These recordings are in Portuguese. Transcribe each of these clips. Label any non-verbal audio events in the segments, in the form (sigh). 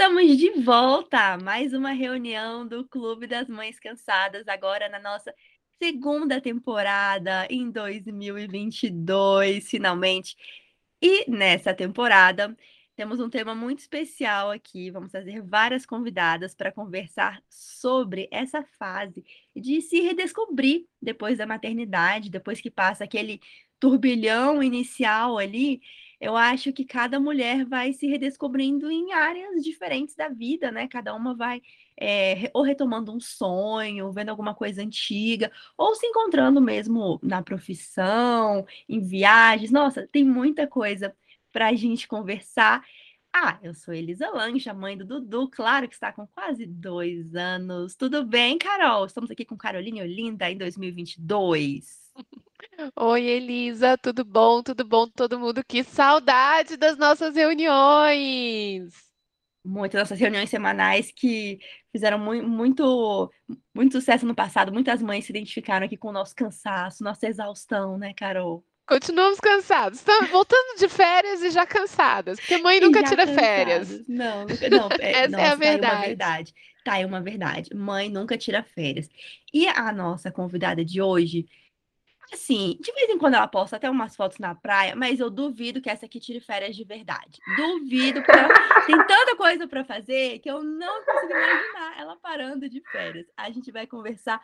Estamos de volta! Mais uma reunião do Clube das Mães Cansadas, agora na nossa segunda temporada em 2022, finalmente. E nessa temporada temos um tema muito especial aqui. Vamos trazer várias convidadas para conversar sobre essa fase de se redescobrir depois da maternidade, depois que passa aquele turbilhão inicial ali eu acho que cada mulher vai se redescobrindo em áreas diferentes da vida, né? Cada uma vai é, ou retomando um sonho, vendo alguma coisa antiga, ou se encontrando mesmo na profissão, em viagens. Nossa, tem muita coisa para a gente conversar. Ah, eu sou Elisa Lange, a mãe do Dudu, claro que está com quase dois anos. Tudo bem, Carol? Estamos aqui com Caroline Olinda em 2022. Oi, Elisa, tudo bom? Tudo bom, todo mundo? Que saudade das nossas reuniões! Muitas nossas reuniões semanais que fizeram mu muito, muito sucesso no passado. Muitas mães se identificaram aqui com o nosso cansaço, nossa exaustão, né, Carol? Continuamos cansados. Estamos voltando de férias e já cansadas, porque mãe nunca tira cansados. férias. Não, nunca, não. (laughs) É, Essa nossa, é a verdade. Tá uma verdade. Tá aí uma verdade. Mãe nunca tira férias. E a nossa convidada de hoje Assim, de vez em quando ela posta até umas fotos na praia, mas eu duvido que essa aqui tire férias de verdade. Duvido, porque ela tem tanta coisa para fazer que eu não consigo imaginar ela parando de férias. A gente vai conversar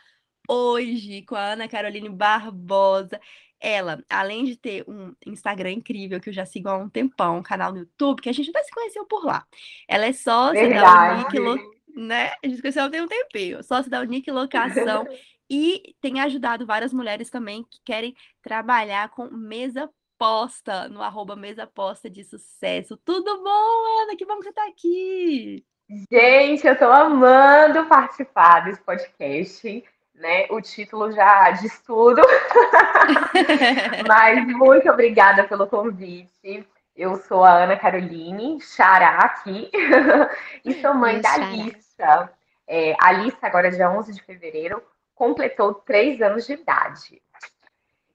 hoje com a Ana Caroline Barbosa. Ela, além de ter um Instagram incrível que eu já sigo há um tempão, um canal no YouTube, que a gente até se conheceu por lá. Ela é sócia Verdade. da Unique, né? A gente se conheceu há um tempinho. Sócia da Unique Locação (laughs) e tem ajudado várias mulheres também que querem trabalhar com mesa posta, no arroba mesa posta de sucesso. Tudo bom, Ana? Que bom que você está aqui! Gente, eu estou amando participar desse podcast. Né? O título já diz tudo. (laughs) Mas muito obrigada pelo convite. Eu sou a Ana Caroline, Xará aqui, (laughs) e sou mãe da Alissa. É, Alissa, agora é dia 11 de fevereiro, completou três anos de idade.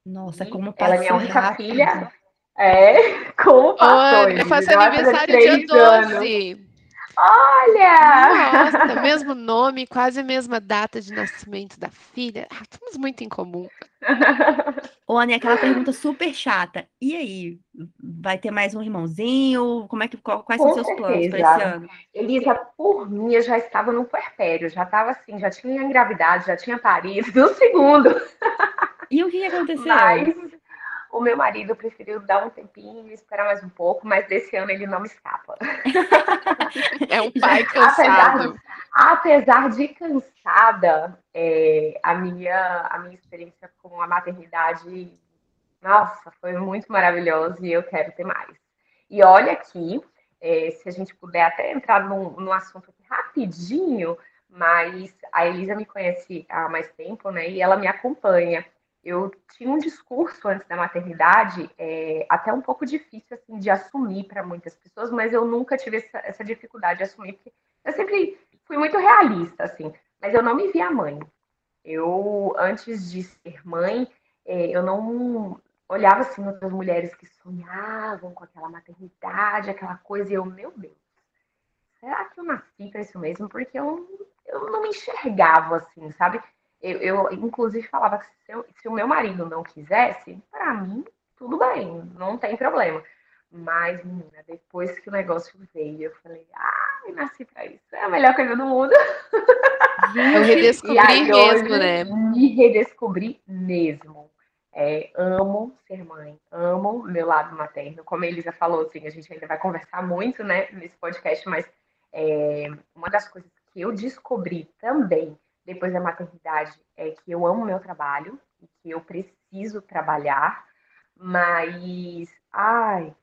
Nossa, como passou Ela é minha única rápido. filha. É, (laughs) como passou? Olha, eu faço aniversário dia 12. Anos. Olha! Nossa, mesmo nome, quase a mesma data de nascimento da filha. Ah, temos muito em comum. Ô, Anny, aquela pergunta super chata. E aí, vai ter mais um irmãozinho? Como é que, quais Com são seus planos para esse ano? Elisa, por mim, eu já estava no puerpério, já estava assim, já tinha engravidado, já tinha parido, (laughs) do segundo. E o que aconteceu? Mas o meu marido preferiu dar um tempinho e esperar mais um pouco, mas desse ano ele não me escapa. (laughs) É um pai cansado. Apesar, apesar de cansada, é, a, minha, a minha experiência com a maternidade, nossa, foi muito maravilhosa e eu quero ter mais. E olha aqui, é, se a gente puder até entrar num, num assunto aqui rapidinho, mas a Elisa me conhece há mais tempo, né? E ela me acompanha eu tinha um discurso antes da maternidade, é, até um pouco difícil assim de assumir para muitas pessoas, mas eu nunca tive essa, essa, dificuldade de assumir, porque eu sempre fui muito realista, assim, mas eu não me via mãe. Eu, antes de ser mãe, é, eu não olhava assim outras mulheres que sonhavam com aquela maternidade, aquela coisa, e eu, meu Deus, será que eu nasci para isso mesmo? Porque eu, eu não me enxergava assim, sabe? Eu, eu inclusive, falava que se, eu, se o meu marido não quisesse, para mim, tudo bem, não tem problema. Mas, menina, depois que o negócio veio, eu falei, ai, nasci pra isso. É a melhor coisa do mundo. Eu redescobri mesmo, né? Me redescobri mesmo. É, amo ser mãe, amo meu lado materno. Como a Elisa falou, assim, a gente ainda vai conversar muito, né, nesse podcast, mas é, uma das coisas que eu descobri também depois da maternidade é que eu amo meu trabalho e que eu preciso trabalhar, mas ai,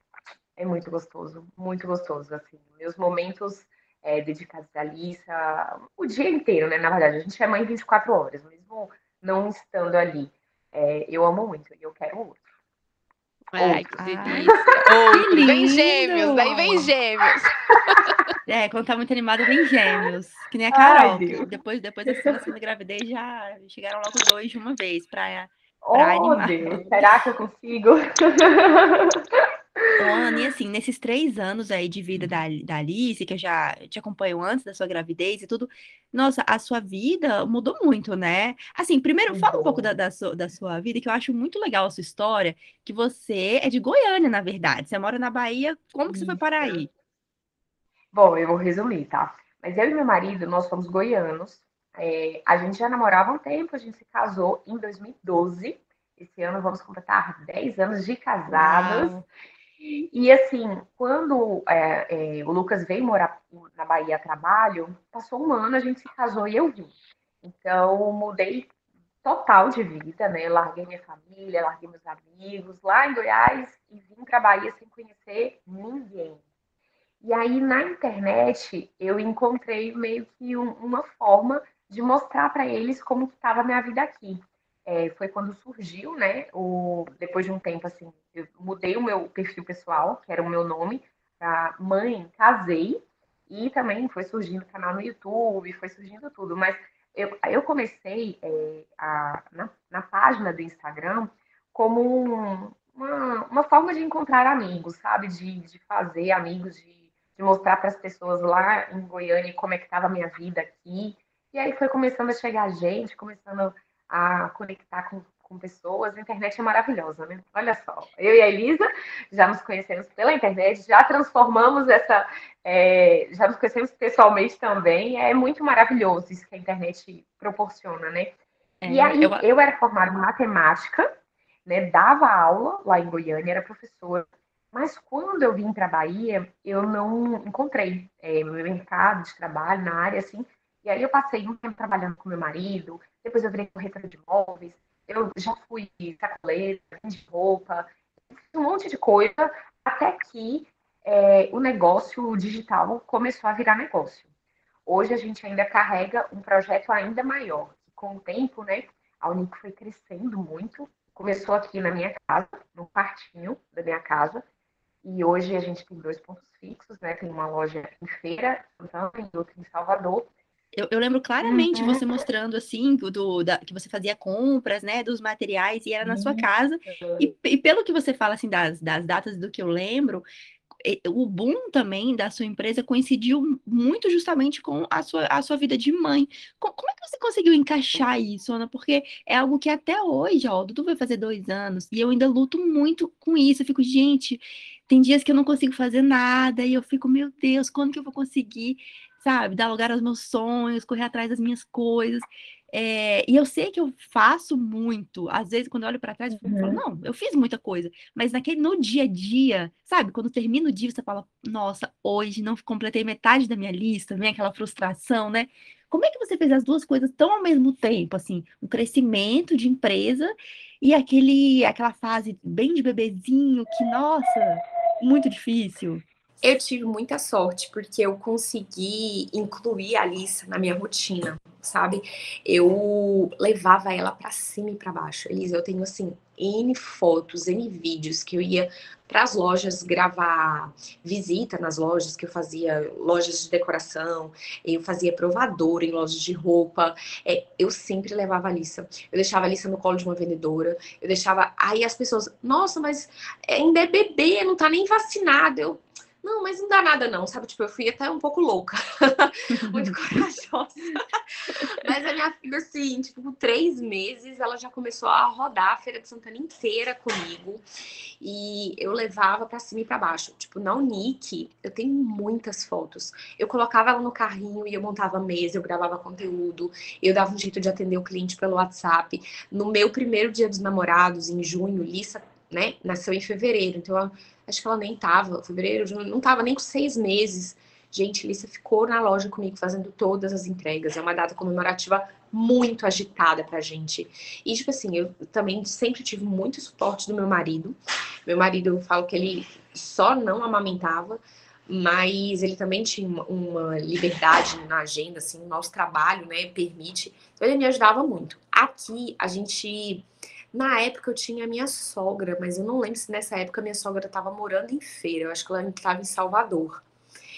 é muito gostoso, muito gostoso assim. Meus momentos é, dedicados à Lisa, o dia inteiro, né? Na verdade, a gente é mãe 24 horas, mesmo não estando ali. É, eu amo muito e eu quero outro. Ai, que delícia. Outro. Vem gêmeos, daí vem gêmeos. (laughs) É, quando tá muito animado, vem gêmeos. Que nem a Carol. Ai, depois, depois da segunda gravidez, já chegaram logo dois de uma vez pra, pra oh, animar. Deus. Será que eu consigo? (laughs) Ana, e assim, nesses três anos aí de vida da, da Alice, que eu já te acompanho antes da sua gravidez e tudo, nossa, a sua vida mudou muito, né? Assim, primeiro, fala um pouco da, da, sua, da sua vida, que eu acho muito legal a sua história, que você é de Goiânia, na verdade. Você mora na Bahia, como que você foi parar Isso. aí? Bom, eu vou resumir, tá? Mas eu e meu marido, nós somos goianos. É, a gente já namorava há um tempo, a gente se casou em 2012. Esse ano vamos completar 10 anos de casados. Uau! E assim, quando é, é, o Lucas veio morar na Bahia a trabalho, passou um ano, a gente se casou e eu vim. Então, mudei total de vida, né? Larguei minha família, larguei meus amigos lá em Goiás e vim para Bahia sem conhecer ninguém. E aí na internet eu encontrei meio que um- uma forma de mostrar para eles como estava a minha vida aqui. É, foi quando surgiu, né? O, depois de um tempo assim, eu mudei o meu perfil pessoal, que era o meu nome, para mãe, casei, e também foi surgindo canal no YouTube, foi surgindo tudo. Mas eu, eu comecei é, a- na, na página do Instagram como um- uma, uma forma de encontrar amigos, sabe? De, de fazer amigos, de de mostrar para as pessoas lá em Goiânia como é que estava a minha vida aqui. E aí foi começando a chegar gente, começando a conectar com, com pessoas. A internet é maravilhosa, né? Olha só, eu e a Elisa já nos conhecemos pela internet, já transformamos essa. é, já nos conhecemos pessoalmente também. É muito maravilhoso isso que a internet proporciona, né? E É, eu, aí eu era formada em matemática, né? Dava aula lá em Goiânia, era professora. Mas quando eu vim para a Bahia, eu não encontrei é, meu mercado de trabalho na área, assim. E aí eu passei um tempo trabalhando com meu marido, depois eu virei corretora de imóveis, eu já fui sacoleira, vendi roupa, um monte de coisa, até que é, o negócio digital começou a virar negócio. Hoje a gente ainda carrega um projeto ainda maior. Com o tempo, né, a Unic foi crescendo muito. Começou aqui na minha casa, no quartinho da minha casa, e hoje a gente tem dois pontos fixos, né? Tem uma loja em Feira, Santana, e outra em Salvador. Eu, eu lembro claramente Uhum. você mostrando assim, do, da- que você fazia compras, né, dos materiais e era na sua Isso. casa. E, e pelo que você fala assim das, das datas do que eu lembro, o boom também da sua empresa coincidiu muito justamente com a sua, a sua vida de mãe. Co- Como é que você conseguiu encaixar isso, Ana? Porque é algo que até hoje, ó, o Dudu vai fazer dois anos e eu ainda luto muito com isso. Eu fico, gente, tem dias que eu não consigo fazer nada e eu fico, meu Deus, quando que eu vou conseguir, sabe, dar lugar aos meus sonhos, correr atrás das minhas coisas? É, e eu sei que eu faço muito. Às vezes, quando eu olho para trás, eu falo, Uhum. não, eu fiz muita coisa. Mas naquele, no dia a dia, sabe? Quando termina o dia, você fala, nossa, hoje não completei metade da minha lista, vem aquela frustração, né? Como é que você fez as duas coisas tão ao mesmo tempo, assim, um crescimento de empresa e aquele, aquela fase bem de bebezinho que, nossa, muito difícil. Eu tive muita sorte porque eu consegui incluir a Alissa na minha rotina, sabe? Eu levava ela pra cima e pra baixo. Elisa, eu tenho assim N fotos, N vídeos que eu ia para as lojas gravar visita nas lojas que eu fazia, lojas de decoração, eu fazia provador em lojas de roupa. É, eu sempre levava a Alissa. Eu deixava a Alissa no colo de uma vendedora, eu deixava. Aí as pessoas, nossa, mas ainda é bebê, não tá nem vacinado. Eu, não, mas não dá nada não, sabe? Tipo, eu fui até um pouco louca, (laughs) muito (laughs) corajosa. Mas a minha filha, assim, tipo, com três meses, ela já começou a rodar a Feira de Santana inteira comigo. E eu levava pra cima e pra baixo. Tipo, na Unique, eu tenho muitas fotos. Eu colocava ela no carrinho e eu montava mesa, eu gravava conteúdo, eu dava um jeito de atender o cliente pelo WhatsApp. No meu primeiro dia dos namorados, em junho, Lissa, né, nasceu em fevereiro. Então, eu acho que ela nem tava, fevereiro, não tava nem com seis meses. Gente, Lissa ficou na loja comigo fazendo todas as entregas. É uma data comemorativa muito agitada pra gente. E, tipo assim, eu também sempre tive muito suporte do meu marido. Meu marido, eu falo que ele só não amamentava, mas ele também tinha uma, uma liberdade na agenda, assim, o nosso trabalho, né, permite. Então, ele me ajudava muito. Aqui, a gente. Na época eu tinha a minha sogra, mas eu não lembro se nessa época minha sogra estava morando em feira. Eu acho que ela estava em Salvador.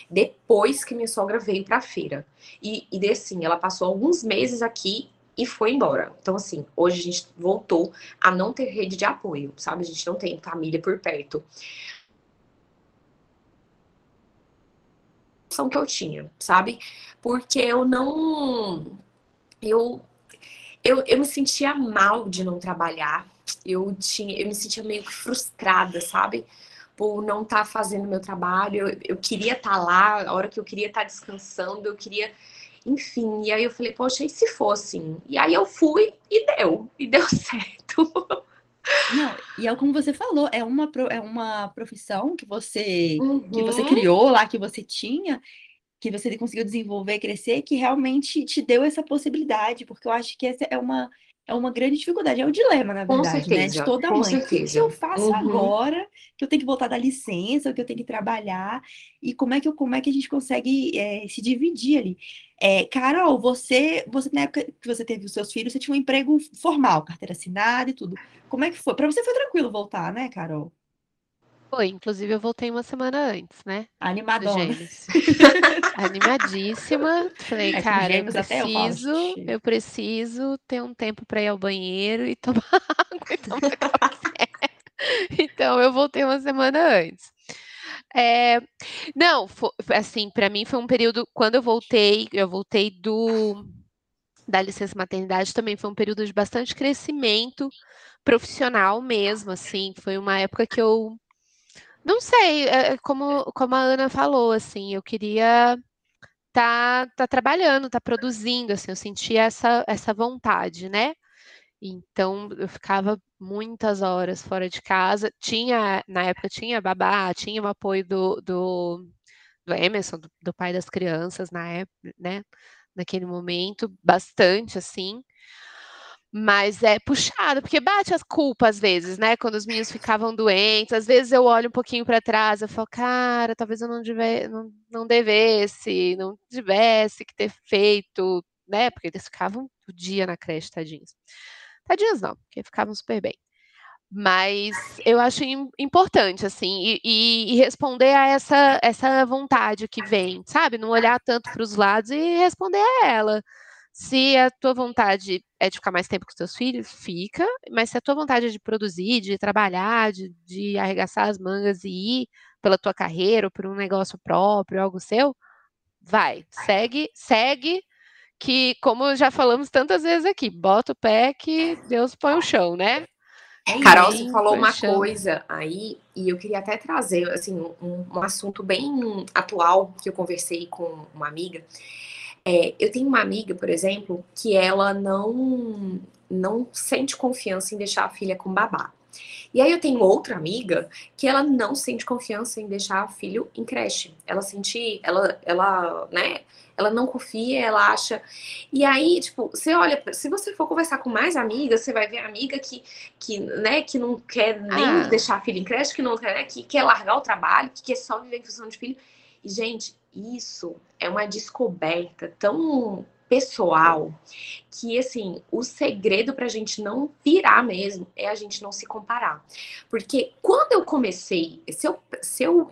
Depois que minha sogra veio para feira. E, e assim, ela passou alguns meses aqui e foi embora. Então, assim, hoje a gente voltou a não ter rede de apoio, sabe? A gente não tem família por perto. que eu tinha, sabe? Porque eu não eu eu, eu me sentia mal de não trabalhar. Eu, tinha, eu me sentia meio frustrada, sabe? Por não estar tá fazendo meu trabalho. Eu, eu queria estar tá lá, a hora que eu queria estar tá descansando, eu queria. Enfim, e aí eu falei, poxa, e se fosse? Assim? E aí eu fui e deu, e deu (laughs) certo. Não, e é como você falou, é uma, é uma profissão que você, uhum. que você uhum. criou lá, que você tinha, que você conseguiu desenvolver, crescer, que realmente te deu essa possibilidade, porque eu acho que essa é uma, é uma grande dificuldade, é um dilema, na verdade, certeza, né? De toda mãe. O que, que eu faço uhum. agora? Que eu tenho que voltar da licença, que eu tenho que trabalhar, e como é que, eu, como é que a gente consegue é, se dividir ali? É, Carol, você, você, na época que você teve os seus filhos, você tinha um emprego formal, carteira assinada e tudo. Como é que foi? Para você foi tranquilo voltar, né, Carol? Foi, inclusive eu voltei uma semana antes, né? Animadona. (laughs) Animadíssima. Falei, é, cara, eu preciso, eu, eu, preciso ter um tempo para ir ao banheiro e tomar (laughs) água e tomar café. então eu voltei uma semana antes. É, não, foi, assim, para mim foi um período quando eu voltei, eu voltei do da licença maternidade também foi um período de bastante crescimento profissional mesmo, assim, foi uma época que eu não sei, é, é como, como a Ana falou, assim, eu queria tá, tá trabalhando, tá produzindo, assim, eu sentia essa, essa vontade, né? Então eu ficava muitas horas fora de casa. Tinha, na época, tinha babá, tinha o apoio do, do, do Emerson, do, do pai das crianças, na época, né? Naquele momento, bastante assim. Mas é puxado, porque bate as culpas às vezes, né? Quando os meninos ficavam doentes, às vezes eu olho um pouquinho para trás, eu falo, cara, talvez eu não, deve, não, não devesse, não tivesse que ter feito, né? Porque eles ficavam o dia na creche, tadinhos. Tadinhos não, porque ficavam super bem. Mas eu acho importante, assim, e, e, responder a essa, essa vontade que vem, sabe? Não olhar tanto para os lados e responder a ela. Se a tua vontade é de ficar mais tempo com os teus filhos, fica, mas se a tua vontade é de produzir, de trabalhar, de, de arregaçar as mangas e ir pela tua carreira ou por um negócio próprio, algo seu, vai, segue, segue, que como já falamos tantas vezes aqui, bota o pé que Deus põe o chão, né? É Carol, você falou uma coisa aí, e eu queria até trazer assim, um, um assunto bem atual que eu conversei com uma amiga, é, eu tenho uma amiga, por exemplo, que ela não não sente confiança em deixar a filha com babá. E aí eu tenho outra amiga que ela não sente confiança em deixar o filho em creche. Ela sente, ela, ela, né? Ela não confia, ela acha. E aí, tipo, você olha, se você for conversar com mais amigas, você vai ver amiga que, que, né, que não quer nem ah. deixar a filha em creche, que não quer, né, que quer largar o trabalho, que quer só viver em função de filho. E, gente, isso é uma descoberta tão pessoal que assim o segredo para a gente não virar mesmo é a gente não se comparar. Porque quando eu comecei se eu, se eu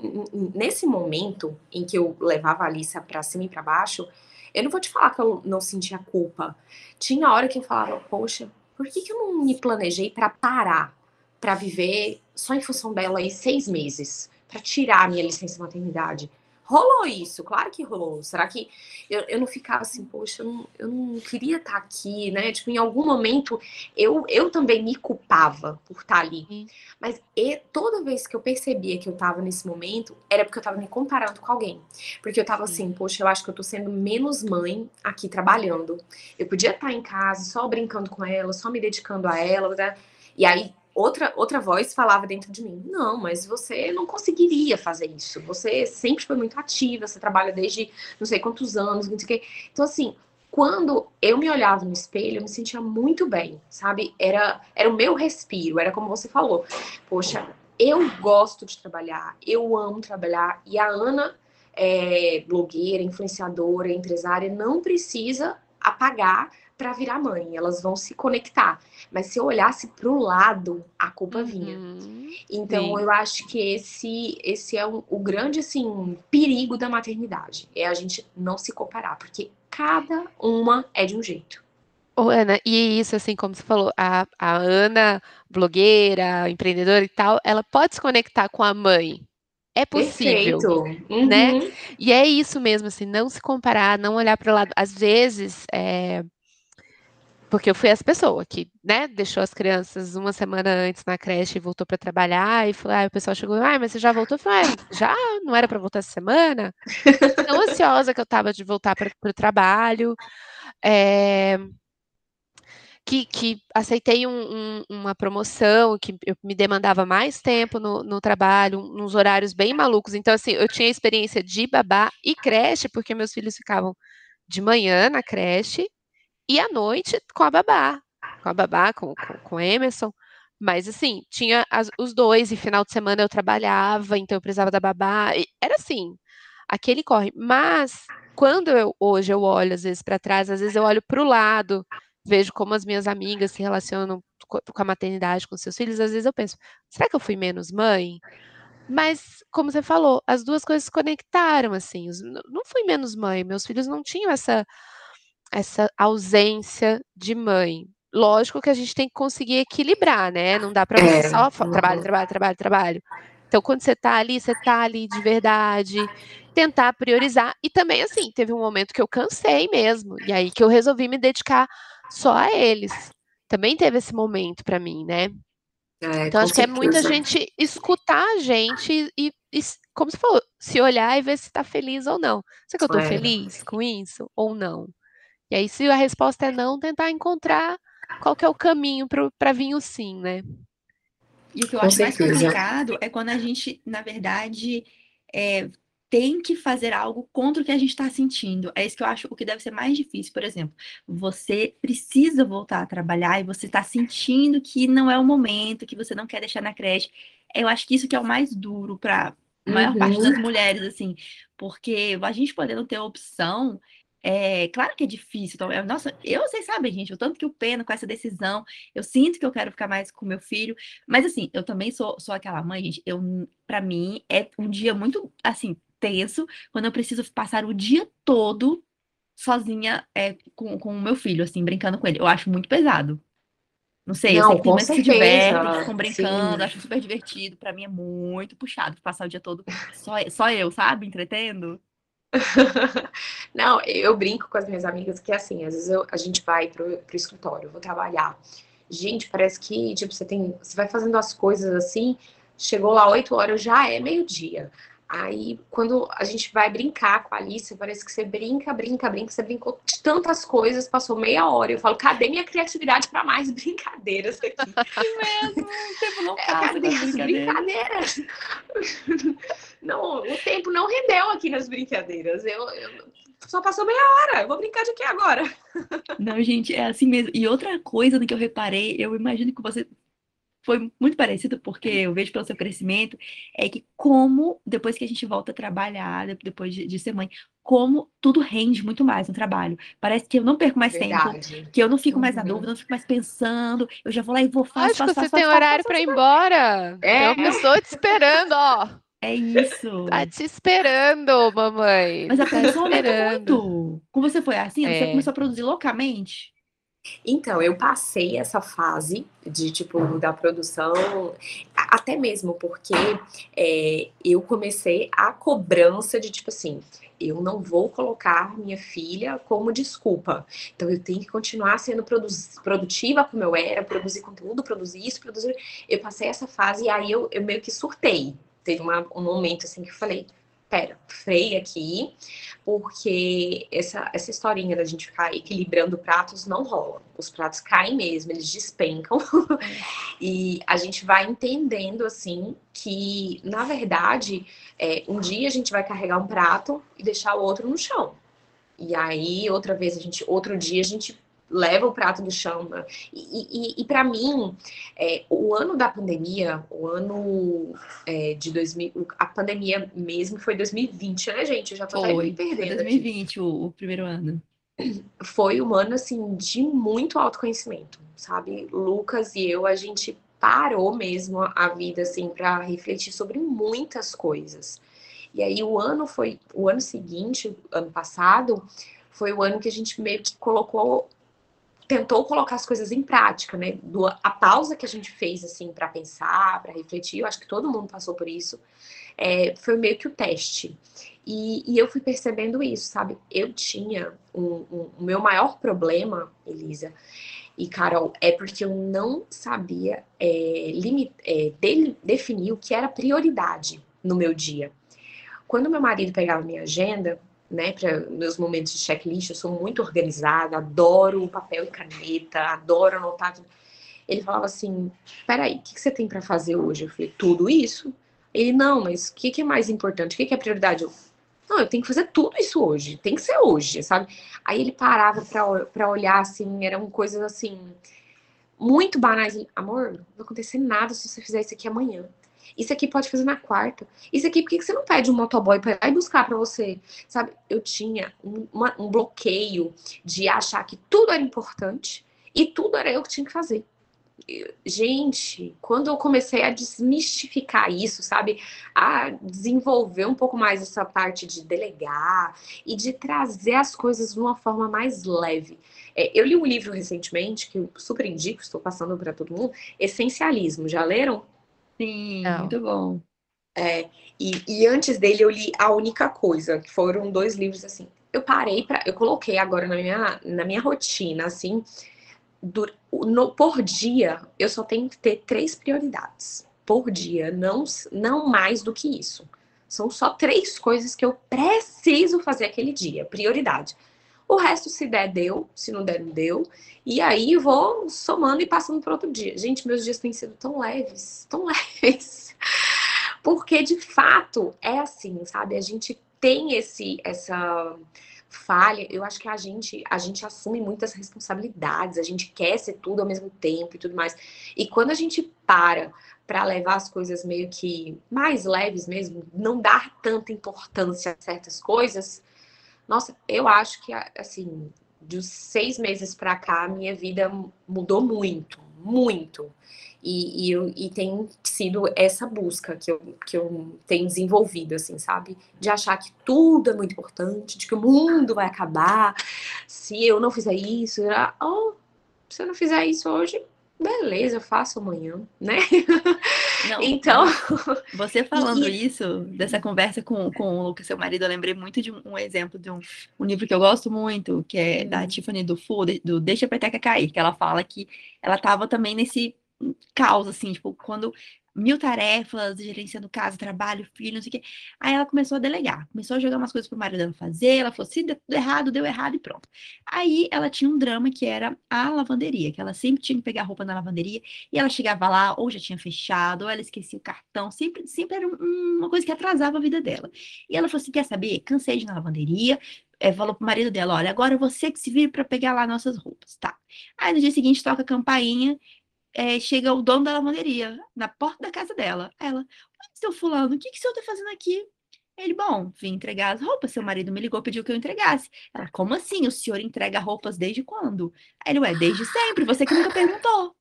nesse momento em que eu levava a Alissa para cima e para baixo eu não vou te falar que eu não sentia culpa. Tinha hora que eu falava poxa por que, que eu não me planejei para parar para viver só em função dela aí seis meses para tirar a minha licença maternidade Rolou isso, claro que rolou. Será que eu, eu não ficava assim, poxa, eu não, eu não queria estar aqui, né? Tipo, em algum momento eu, eu também me culpava por estar ali. Mas e, toda vez que eu percebia que eu estava nesse momento, era porque eu estava me comparando com alguém. Porque eu estava assim, poxa, eu acho que eu tô sendo menos mãe aqui trabalhando. Eu podia estar em casa só brincando com ela, só me dedicando a ela, né? E aí outra, outra voz falava dentro de mim: não, mas você não conseguiria fazer isso. Você sempre foi muito ativa, você trabalha desde não sei quantos anos, não sei o quê. Então, assim, quando eu me olhava no espelho, eu me sentia muito bem, sabe? Era, era o meu respiro, era como você falou. Poxa, eu gosto de trabalhar, eu amo trabalhar, e a Ana. É, blogueira, influenciadora, empresária, não precisa apagar para virar mãe, elas vão se conectar. Mas se eu olhasse para o lado, a culpa uhum. vinha. Então Sim. eu acho que esse esse é um, o grande assim perigo da maternidade, é a gente não se comparar, porque cada uma é de um jeito. Ô, Ana, e isso, assim, como você falou, a, a Ana, blogueira, empreendedora e tal, ela pode se conectar com a mãe é possível, uhum. né? E é isso mesmo, assim, não se comparar, não olhar para o lado. Às vezes, é... porque eu fui essa pessoa que, né, deixou as crianças uma semana antes na creche e voltou para trabalhar e falou, ah, o pessoal chegou, ah, mas você já voltou? Eu falei, ah, já? Não era para voltar essa semana? (laughs) Tão ansiosa que eu estava de voltar para o trabalho. É que, que aceitei um, um, uma promoção, que eu me demandava mais tempo no, no trabalho, nos horários bem malucos. Então, assim, eu tinha experiência de babá e creche, porque meus filhos ficavam de manhã na creche e à noite com a babá, com a babá, com, com, com Emerson. Mas, assim, tinha as, os dois, e final de semana eu trabalhava, então eu precisava da babá. era assim, aquele corre. Mas, quando eu hoje eu olho, às vezes, para trás, às vezes eu olho para o lado vejo como as minhas amigas se relacionam com a maternidade com seus filhos, às vezes eu penso, será que eu fui menos mãe? Mas, como você falou, as duas coisas se conectaram, assim, não fui menos mãe, meus filhos não tinham essa, essa ausência de mãe. Lógico que a gente tem que conseguir equilibrar, né? Não dá para é, só trabalho, trabalho, trabalho, trabalho. Então, quando você tá ali, você tá ali de verdade, tentar priorizar. E também, assim, teve um momento que eu cansei mesmo, e aí que eu resolvi me dedicar só a eles. Também teve esse momento para mim, né? É, então acho certeza. que é muita gente escutar a gente e, e, como você falou, se olhar e ver se está feliz ou não. Será que eu estou é. feliz com isso ou não? E aí, se a resposta é não, tentar encontrar qual que é o caminho para vir o sim, né? E o que eu com acho certeza. mais complicado é quando a gente, na verdade, é, tem que fazer algo contra o que a gente está sentindo. É isso que eu acho o que deve ser mais difícil. Por exemplo, você precisa voltar a trabalhar e você está sentindo que não é o momento, que você não quer deixar na creche. Eu acho que isso que é o mais duro para a maior uhum. parte das mulheres, assim, porque a gente podendo ter opção. É, claro que é difícil. Então, eu, nossa, eu, vocês sabem, gente, o tanto que eu peno com essa decisão, eu sinto que eu quero ficar mais com meu filho, mas assim, eu também sou, sou aquela mãe, gente, eu, para mim, é um dia muito, assim, tenso quando eu preciso passar o dia todo sozinha é, com, com o meu filho, assim, brincando com ele. Eu acho muito pesado. Não sei, Não, eu sei que tem mais que se divertem, ficam brincando, acho super divertido. Para mim é muito puxado passar o dia todo só, só eu, sabe? Entretendo. (laughs) Não, eu brinco com as minhas amigas que assim, às vezes eu, a gente vai pro, pro escritório, eu vou trabalhar. Gente, parece que, tipo, você tem. Você vai fazendo as coisas assim, chegou lá 8 horas, já é meio-dia. Aí, quando a gente vai brincar com a Alice, parece que você brinca, brinca, brinca, você brincou de tantas coisas, passou meia hora. Eu falo, cadê minha criatividade para mais (laughs) brincadeiras aqui? (laughs) mesmo, o tempo não passa é, cadê as brincadeiras? (laughs) não, o tempo não rendeu aqui nas brincadeiras. Eu, eu, só passou meia hora, eu vou brincar de quê agora? Não, gente, é assim mesmo. E outra coisa que eu reparei, eu imagino que você foi muito parecido, porque eu vejo pelo seu crescimento, é que como, depois que a gente volta a trabalhar, depois de, de ser mãe, como tudo rende muito mais no trabalho. Parece que eu não perco mais Verdade. tempo, que eu não fico mais na uhum. dúvida, não fico mais pensando, eu já vou lá e vou fazer. Acho que você tem horário para ir embora. É. Eu estou te esperando, ó. É isso. Tá te esperando, mamãe. Mas a pessoa tá muito. Como você foi assim? É. Você começou a produzir loucamente? Então, eu passei essa fase de, tipo, da produção, até mesmo porque é, eu comecei a cobrança de, tipo assim, eu não vou colocar minha filha como desculpa. Então, eu tenho que continuar sendo produ produtiva como eu era, produzir conteúdo, produzir isso, produzir. Eu passei essa fase e aí eu, eu meio que surtei. Teve uma, um momento assim que eu falei, pera, freia aqui, porque essa, essa historinha da gente ficar equilibrando pratos não rola. Os pratos caem mesmo, eles despencam. (laughs) e a gente vai entendendo, assim, que, na verdade, é, um dia a gente vai carregar um prato e deixar o outro no chão. E aí, outra vez, a gente, outro dia, a gente leva o prato do chão. Né? E, e, e para mim, é, o ano da pandemia, o ano é, de 2000, a pandemia mesmo foi 2020, né, gente? Eu já tô foi, me perdendo. Foi 2020 o, o, primeiro ano. (clears throat) Foi um ano, assim, de muito autoconhecimento, sabe? Lucas e eu, a gente parou mesmo a vida, assim, para refletir sobre muitas coisas. E aí o ano foi, o ano seguinte, ano passado, foi o ano que a gente meio que colocou tentou colocar as coisas em prática, né? Do, a pausa que a gente fez, assim, para pensar, para refletir, eu acho que todo mundo passou por isso, é, foi meio que o teste. E, e, eu fui percebendo isso, sabe? Eu tinha um, um, o meu maior problema, Elisa e Carol, é porque eu não sabia é, limit, é, de, definir o que era prioridade no meu dia. Quando meu marido pegava minha agenda, né, para meus momentos de checklist, eu sou muito organizada, adoro papel e caneta, adoro anotar. Ele falava assim: peraí, o que, que você tem para fazer hoje? Eu falei: tudo isso. Ele, não, mas o que, que é mais importante? O que, que é prioridade? Eu, não, eu tenho que fazer tudo isso hoje, tem que ser hoje, sabe? Aí ele parava para olhar assim, eram coisas assim, muito banais. Amor, não vai acontecer nada se você fizer isso aqui amanhã. Isso aqui pode fazer na quarta. Isso aqui, por que você não pede um motoboy para ir buscar para você? Sabe, eu tinha um, uma, um bloqueio de achar que tudo era importante e tudo era eu que tinha que fazer gente, quando eu comecei a desmistificar isso, sabe, a desenvolver um pouco mais essa parte de delegar e de trazer as coisas de uma forma mais leve. É, eu li um livro recentemente que eu super indico, estou passando para todo mundo, Essencialismo. Já leram? Sim, Não. muito bom. É, e, e antes dele eu li A Única Coisa, que foram dois livros assim. Eu parei para, eu coloquei agora na minha, na minha rotina, assim, do, no, por dia, eu só tenho que ter três prioridades. Por dia, não, não mais do que isso. São só três coisas que eu preciso fazer aquele dia, prioridade. O resto, se der, deu. Se não der, não deu. E aí vou somando e passando para outro dia. Gente, meus dias têm sido tão leves, tão (laughs) leves. Porque de fato é assim, sabe? A gente tem esse essa falha, eu acho que a gente, a gente assume muitas responsabilidades, a gente quer ser tudo ao mesmo tempo e tudo mais. E quando a gente para para levar as coisas meio que mais leves mesmo, não dar tanta importância a certas coisas, nossa, eu acho que assim, dos seis meses para cá, a minha vida mudou muito, muito. E, e, e tem sido essa busca que eu, que eu tenho desenvolvido, assim, sabe? De achar que tudo é muito importante, de que o mundo vai acabar se eu não fizer isso. Oh, se eu não fizer isso hoje, beleza, eu faço amanhã, né? Não, (laughs) então. Você falando e... isso, dessa conversa com, com o Lucas, seu marido, eu lembrei muito de um, um exemplo de um, um, livro que eu gosto muito, que é da hum. Tiffany do Fu, do Deixa a Peteca Cair, que ela fala que ela estava também nesse caos, assim, tipo, quando mil tarefas, gerenciando casa, trabalho, filho, não sei o quê. Aí ela começou a delegar, começou a jogar umas coisas pro marido dela fazer, ela falou, se deu tudo errado, deu errado e pronto. Aí ela tinha um drama que era a lavanderia, que ela sempre tinha que pegar roupa na lavanderia, e ela chegava lá, ou já tinha fechado, ou ela esquecia o cartão, sempre, sempre era um, uma coisa que atrasava a vida dela. E ela falou assim, quer saber? Cansei de ir na lavanderia, é, falou pro marido dela, olha, agora você que se vira para pegar lá nossas roupas, tá? Aí no dia seguinte toca a campainha é, chega o dono da lavanderia na porta da casa dela. Ela, seu fulano, o que, que o senhor tá fazendo aqui? Ele, bom, vim entregar as roupas. Seu marido me ligou, pediu que eu entregasse. Ela, como assim? O senhor entrega roupas desde quando? Ele, ué, desde sempre, você que nunca perguntou.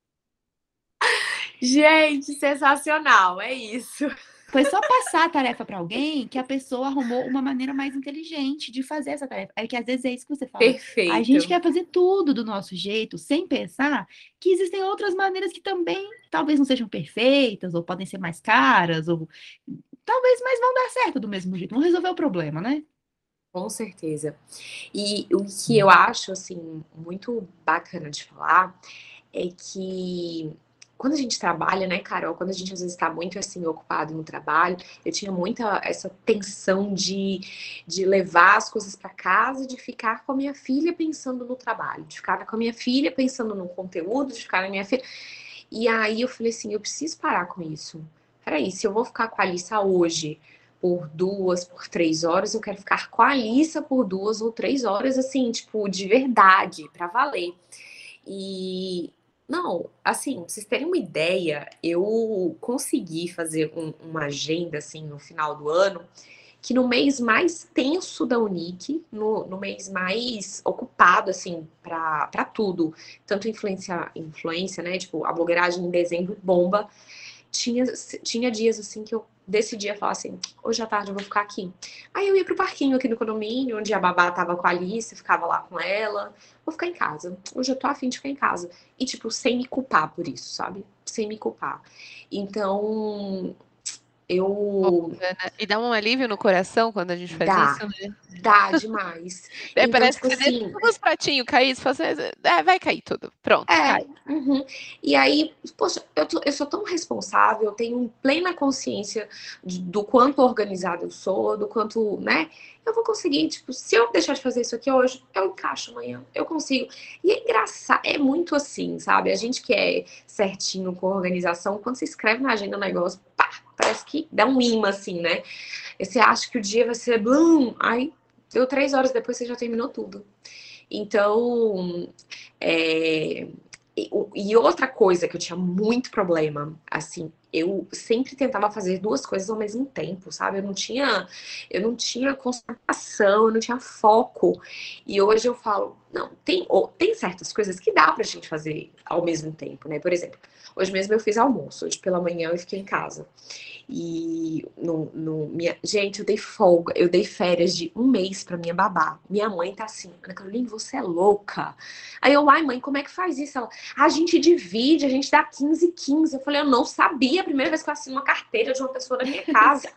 (laughs) Gente, sensacional, é isso. Foi só passar a tarefa para alguém que a pessoa arrumou uma maneira mais inteligente de fazer essa tarefa. É que às vezes é isso que você fala. Perfeito. A gente quer fazer tudo do nosso jeito, sem pensar que existem outras maneiras que também talvez não sejam perfeitas, ou podem ser mais caras, ou talvez mais vão dar certo do mesmo jeito, vão resolver o problema, né? Com certeza. E o que eu acho, assim, muito bacana de falar é que quando a gente trabalha, né, Carol, quando a gente às vezes está muito assim ocupado no trabalho, eu tinha muita essa tensão de, de levar as coisas para casa, de ficar com a minha filha pensando no trabalho, de ficar com a minha filha pensando no conteúdo, de ficar com a minha filha. E aí eu falei assim, eu preciso parar com isso. Peraí, se eu vou ficar com a Alissa hoje por duas, por três horas, eu quero ficar com a Alissa por duas ou três horas, assim, tipo, de verdade, para valer. E, não, assim, pra vocês terem uma ideia, eu consegui fazer um, uma agenda, assim, no final do ano, que no mês mais tenso da Unic, no, no mês mais ocupado, assim, para tudo, tanto influência, influência, né, tipo, a blogueiragem em dezembro bomba, tinha, tinha dias, assim, que eu decidia falar assim: hoje à tarde eu vou ficar aqui. Aí eu ia pro parquinho aqui no condomínio, onde a babá tava com a Alice, ficava lá com ela. Vou ficar em casa. Hoje eu tô afim de ficar em casa. E, tipo, sem me culpar por isso, sabe? Sem me culpar. Então, eu. E dá um alívio no coração quando a gente faz dá, isso, né? Dá demais. É, então, parece tipo que você assim, os pratinhos cair, você é, vai cair tudo. Pronto. É, uhum. E aí, poxa, eu, tô, eu sou tão responsável, eu tenho plena consciência de, do quanto organizado eu sou, do quanto, né? Eu vou conseguir, tipo, se eu deixar de fazer isso aqui hoje, eu encaixo amanhã, eu consigo. E é engraçado, é muito assim, sabe? A gente que é certinho com a organização, quando você escreve na agenda um negócio, parece que dá um imã, assim, né? Você acha que o dia vai ser blum, aí deu três horas depois você já terminou tudo. Então, é... e outra coisa que eu tinha muito problema, assim, eu sempre tentava fazer duas coisas ao mesmo tempo, sabe? Eu não tinha, eu não tinha concentração, eu não tinha foco. E hoje eu falo, não, tem, tem certas coisas que dá pra gente fazer ao mesmo tempo, né? Por exemplo, hoje mesmo eu fiz almoço, hoje pela manhã eu fiquei em casa. E no, no minha, gente, eu dei folga, eu dei férias de um mês para minha babá. Minha mãe tá assim, Ana Carolina, você é louca. Aí eu, ai, mãe, como é que faz isso? Ela, a gente divide, a gente dá 15, 15. Eu falei, eu não sabia, a primeira vez que eu assino uma carteira de uma pessoa da minha (laughs) casa.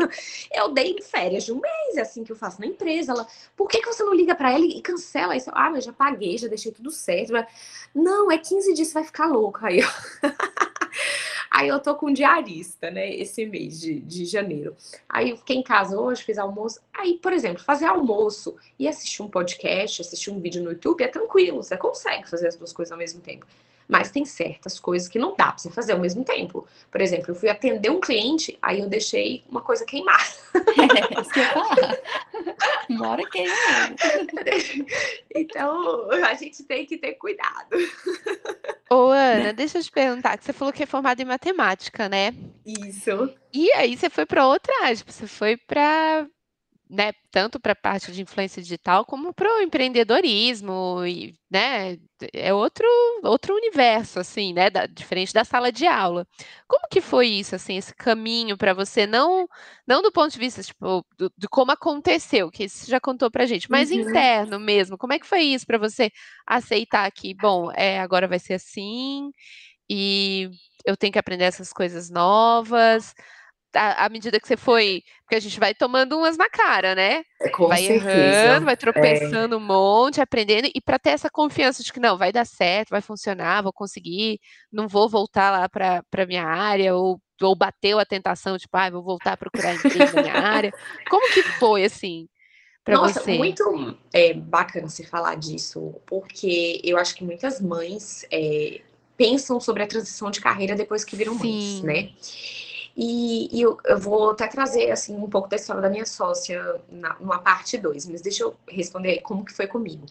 eu dei férias de um mês, é assim que eu faço na empresa. Ela, por que, que você não liga para ela e cancela isso? Ah, mas já paguei, já deixei tudo certo. Não, é 15 dias, você vai ficar louca. Aí eu. (laughs) Aí eu tô com diarista, né, esse mês de, de janeiro. Aí eu fiquei em casa hoje, fiz almoço. Aí, por exemplo, fazer almoço e assistir um podcast, assistir um vídeo no YouTube é tranquilo, você consegue fazer as duas coisas ao mesmo tempo. Mas tem certas coisas que não dá pra você fazer ao mesmo tempo. Por exemplo, eu fui atender um cliente, aí eu deixei uma coisa queimar. É, (laughs) isso que eu ia falar. Uma hora queima (laughs) Então, a gente tem que ter cuidado. Ô, Ana, deixa eu te perguntar, que você falou que é formada em matemática, né? Isso. E aí você foi para outra área, tipo, você foi para né, tanto para a parte de influência digital como para o empreendedorismo e, né, é outro outro universo assim, né, da, diferente da sala de aula. Como que foi isso assim, esse caminho para você não não do ponto de vista tipo do, de como aconteceu, que você já contou para gente, mas uhum. interno mesmo. Como é que foi isso para você aceitar que, bom, é agora vai ser assim e eu tenho que aprender essas coisas novas? À, medida que você foi. Porque a gente vai tomando umas na cara, né? É, com vai certeza. errando, vai tropeçando é. um monte, aprendendo, e para ter essa confiança de que não, vai dar certo, vai funcionar, vou conseguir, não vou voltar lá para a minha área, ou, ou bateu a tentação, tipo, ah, vou voltar a procurar emprego na minha área. Como que foi assim? Nossa, você? muito é, bacana você falar disso, porque eu acho que muitas mães é, pensam sobre a transição de carreira depois que viram Sim. mães, né? E, e eu, eu, vou até trazer assim um pouco da história da minha sócia na, numa parte 2, mas deixa eu responder como que foi comigo.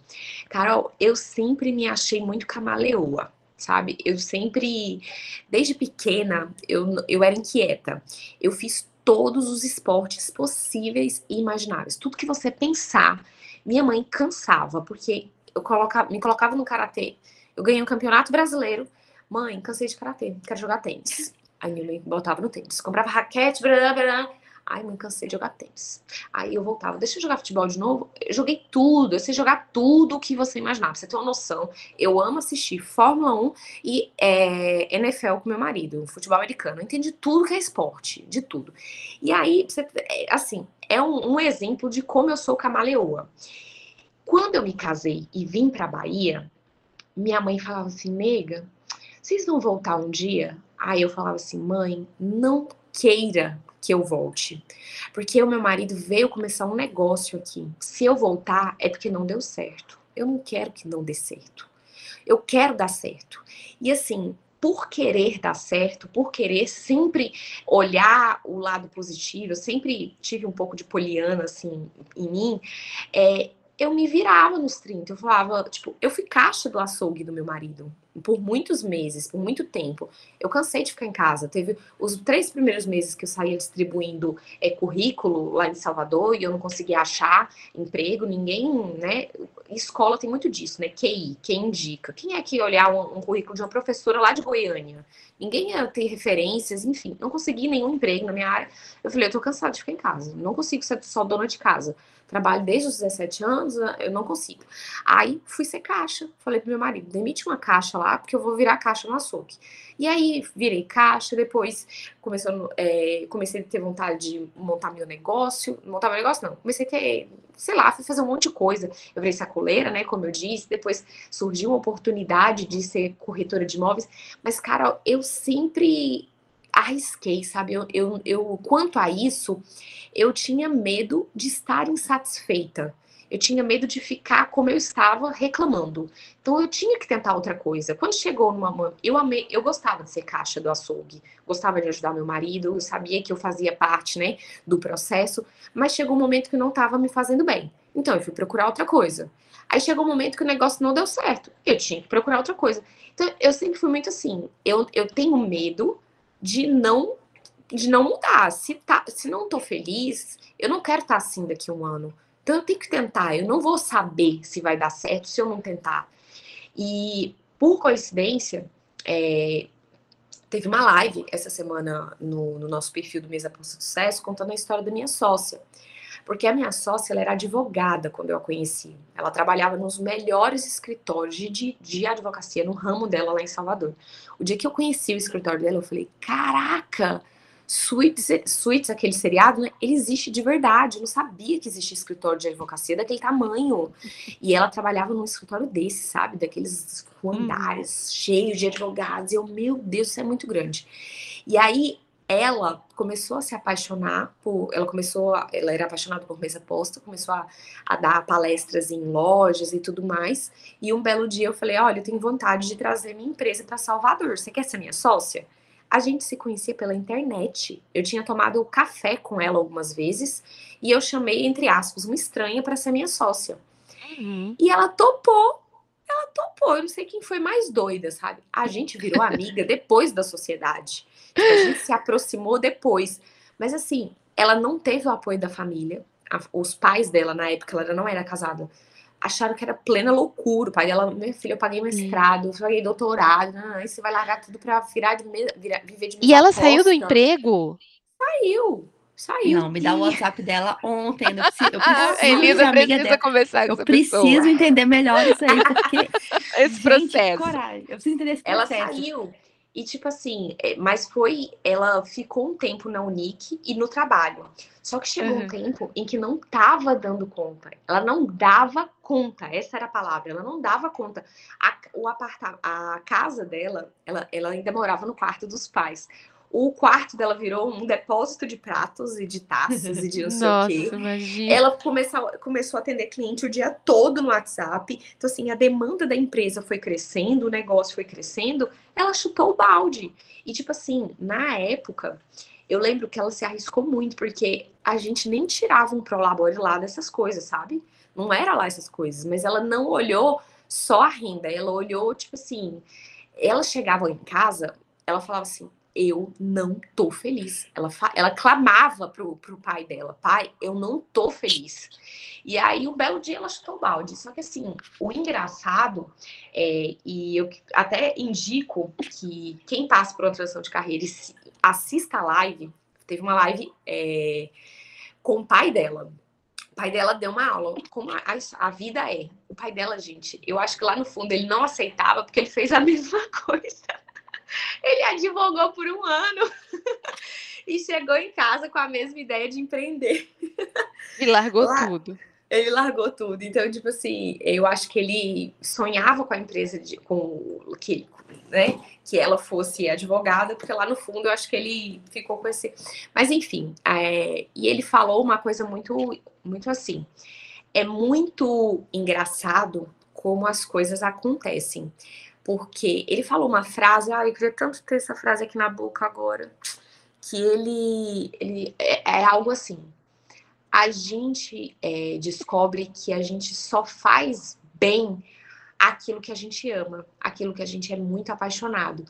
Carol, eu sempre me achei muito camaleoa, sabe? Eu sempre, desde pequena, eu, eu era inquieta. Eu fiz todos os esportes possíveis e imagináveis. Tudo que você pensar, minha mãe cansava, porque eu colocava, me colocava no karatê. Eu ganhei um campeonato brasileiro. Mãe, cansei de karatê, quero jogar tênis. Aí minha mãe botava no tênis. Comprava raquete, blá, blá. Ai, mãe, cansei de jogar tênis. Aí eu voltava, deixa eu jogar futebol de novo. Eu joguei tudo, eu sei jogar tudo o que você imaginar. Pra você ter uma noção, eu amo assistir Fórmula 1 e é, NFL com meu marido, futebol americano. Eu entendi tudo que é esporte, de tudo. E aí, você, é, assim, é um, um exemplo de como eu sou camaleoa. Quando eu me casei e vim pra Bahia, minha mãe falava assim, nega, vocês vão voltar um dia? Aí eu falava assim, mãe, não queira que eu volte. Porque o meu marido veio começar um negócio aqui. Se eu voltar, é porque não deu certo. Eu não quero que não dê certo. Eu quero dar certo. E assim, por querer dar certo, por querer sempre olhar o lado positivo, eu sempre tive um pouco de poliana, assim, em mim, é, eu me virava nos 30. Eu falava, tipo, eu fui caixa do açougue do meu marido por muitos meses, por muito tempo. Eu cansei de ficar em casa. Teve os três primeiros meses que eu saía distribuindo é, currículo lá em Salvador e eu não conseguia achar emprego, ninguém, né? Escola tem muito disso, né? QI, quem indica. Quem é que olhar um, um currículo de uma professora lá de Goiânia? Ninguém ia ter referências, enfim. Não consegui nenhum emprego na minha área. Eu falei, eu tô cansada de ficar em casa. Não consigo ser só dona de casa trabalho desde os 17 anos, eu não consigo. Aí fui ser caixa. Falei pro meu marido, demite uma caixa lá, porque eu vou virar caixa no açougue. E aí virei caixa, depois é, comecei a ter vontade de montar meu negócio. Montar meu negócio, não. Comecei a ter, sei lá, fui fazer um monte de coisa. Eu virei sacoleira, né? Como eu disse. Depois surgiu a oportunidade de ser corretora de imóveis. Mas, cara, eu sempre arrisquei, sabe? Eu, eu, eu, quanto a isso, eu tinha medo de estar insatisfeita. Eu tinha medo de ficar como eu estava reclamando. Então eu tinha que tentar outra coisa. Quando chegou numa eu amei, eu gostava de ser caixa do açougue, gostava de ajudar meu marido, eu sabia que eu fazia parte, né, do processo, mas chegou um momento que não estava me fazendo bem. Então eu fui procurar outra coisa. Aí chegou um momento que o negócio não deu certo. Eu tinha que procurar outra coisa. Então eu sempre fui muito assim, eu, eu tenho medo de não de não mudar. Se, tá, se não tô feliz, eu não quero estar tá assim daqui a um ano. Então eu tenho que tentar. Eu não vou saber se vai dar certo se eu não tentar. E por coincidência, é, teve uma live essa semana no, no nosso perfil do Mesa para Sucesso contando a história da minha sócia. Porque a minha sócia ela era advogada quando eu a conheci. Ela trabalhava nos melhores escritórios de, de advocacia no ramo dela lá em Salvador. O dia que eu conheci o escritório dela, eu falei: caraca! Suits, Suits, aquele seriado, né, ele existe de verdade. Eu não sabia que existia escritório de advocacia daquele tamanho. E ela trabalhava num escritório desse, sabe? Daqueles andares hum. cheios de advogados. E eu, meu Deus, isso é muito grande. E aí ela começou a se apaixonar por. Ela começou. A, ela era apaixonada por mesa posta, começou a, a, dar palestras em lojas e tudo mais. E um belo dia eu falei: Olha, eu tenho vontade de trazer minha empresa para Salvador. Você quer ser minha sócia? A gente se conhecia pela internet. Eu tinha tomado café com ela algumas vezes e eu chamei, entre aspas, uma estranha para ser minha sócia. Uhum. E ela topou. Ela topou. Eu não sei quem foi mais doida, sabe? A gente virou (laughs) amiga depois da sociedade. A gente se aproximou depois. Mas assim, ela não teve o apoio da família. os pais dela, na época, ela não era casada, acharam que era plena loucura. O pai dela, minha filha, eu paguei mestrado, eu paguei doutorado, aí você vai largar tudo pra virar de virar, viver de E ela saiu do emprego? Saiu. Saiu. Não, me dá o WhatsApp dela ontem. Eu (laughs) preciso, eu preciso Elisa precisa dela. conversar com Eu preciso pessoa. entender melhor isso aí, porque. (laughs) Esse gente, processo. Coragem. Eu preciso entender esse processo. Ela saiu. E, tipo assim, é, mas foi. Ela ficou um tempo na Unic e no trabalho. Só que chegou uhum. um tempo em que não tava dando conta. Ela não dava conta, essa era a palavra. Ela não dava conta. A, o aparta, a casa dela, ela, ela ainda morava no quarto dos pais. O quarto dela virou um depósito de pratos e de taças e de não (laughs) sei Nossa, o quê. Imagina. Ela começou, começou a atender cliente o dia todo no WhatsApp. Então, assim, a demanda da empresa foi crescendo, o negócio foi crescendo, ela chutou o balde. E, tipo assim, na época, eu lembro que ela se arriscou muito, porque a gente nem tirava um prolabore lá dessas coisas, sabe? Não era lá essas coisas, mas ela não olhou só a renda, ela olhou, tipo assim, ela chegava em casa, ela falava assim, eu não tô feliz. Ela, ela clamava pro, pro pai dela, pai, eu não tô feliz. E aí, um belo dia, ela chutou o balde. Só que, assim, o engraçado, é, e eu até indico que quem passa por uma transição de carreira assista a live, teve uma live é, com o pai dela. O pai dela deu uma aula, como a, a, vida é. O pai dela, gente, eu acho que lá no fundo ele não aceitava porque ele fez a (laughs) mesma coisa. Ele advogou por um ano (laughs) e chegou em casa com a mesma ideia de empreender. E largou Lá, tudo. Ele largou tudo. Então, tipo assim, eu acho que ele sonhava com a empresa de, com que, né, que ela fosse advogada, porque lá no fundo eu acho que ele ficou com esse. Mas enfim, é... e ele falou uma coisa muito, muito assim. É muito engraçado como as coisas acontecem porque ele falou uma frase, ah, eu queria tanto ter essa frase aqui na boca agora, que ele, ele é, é algo assim. A gente é, descobre que a gente só faz bem aquilo que a gente ama, aquilo que a gente é muito apaixonado.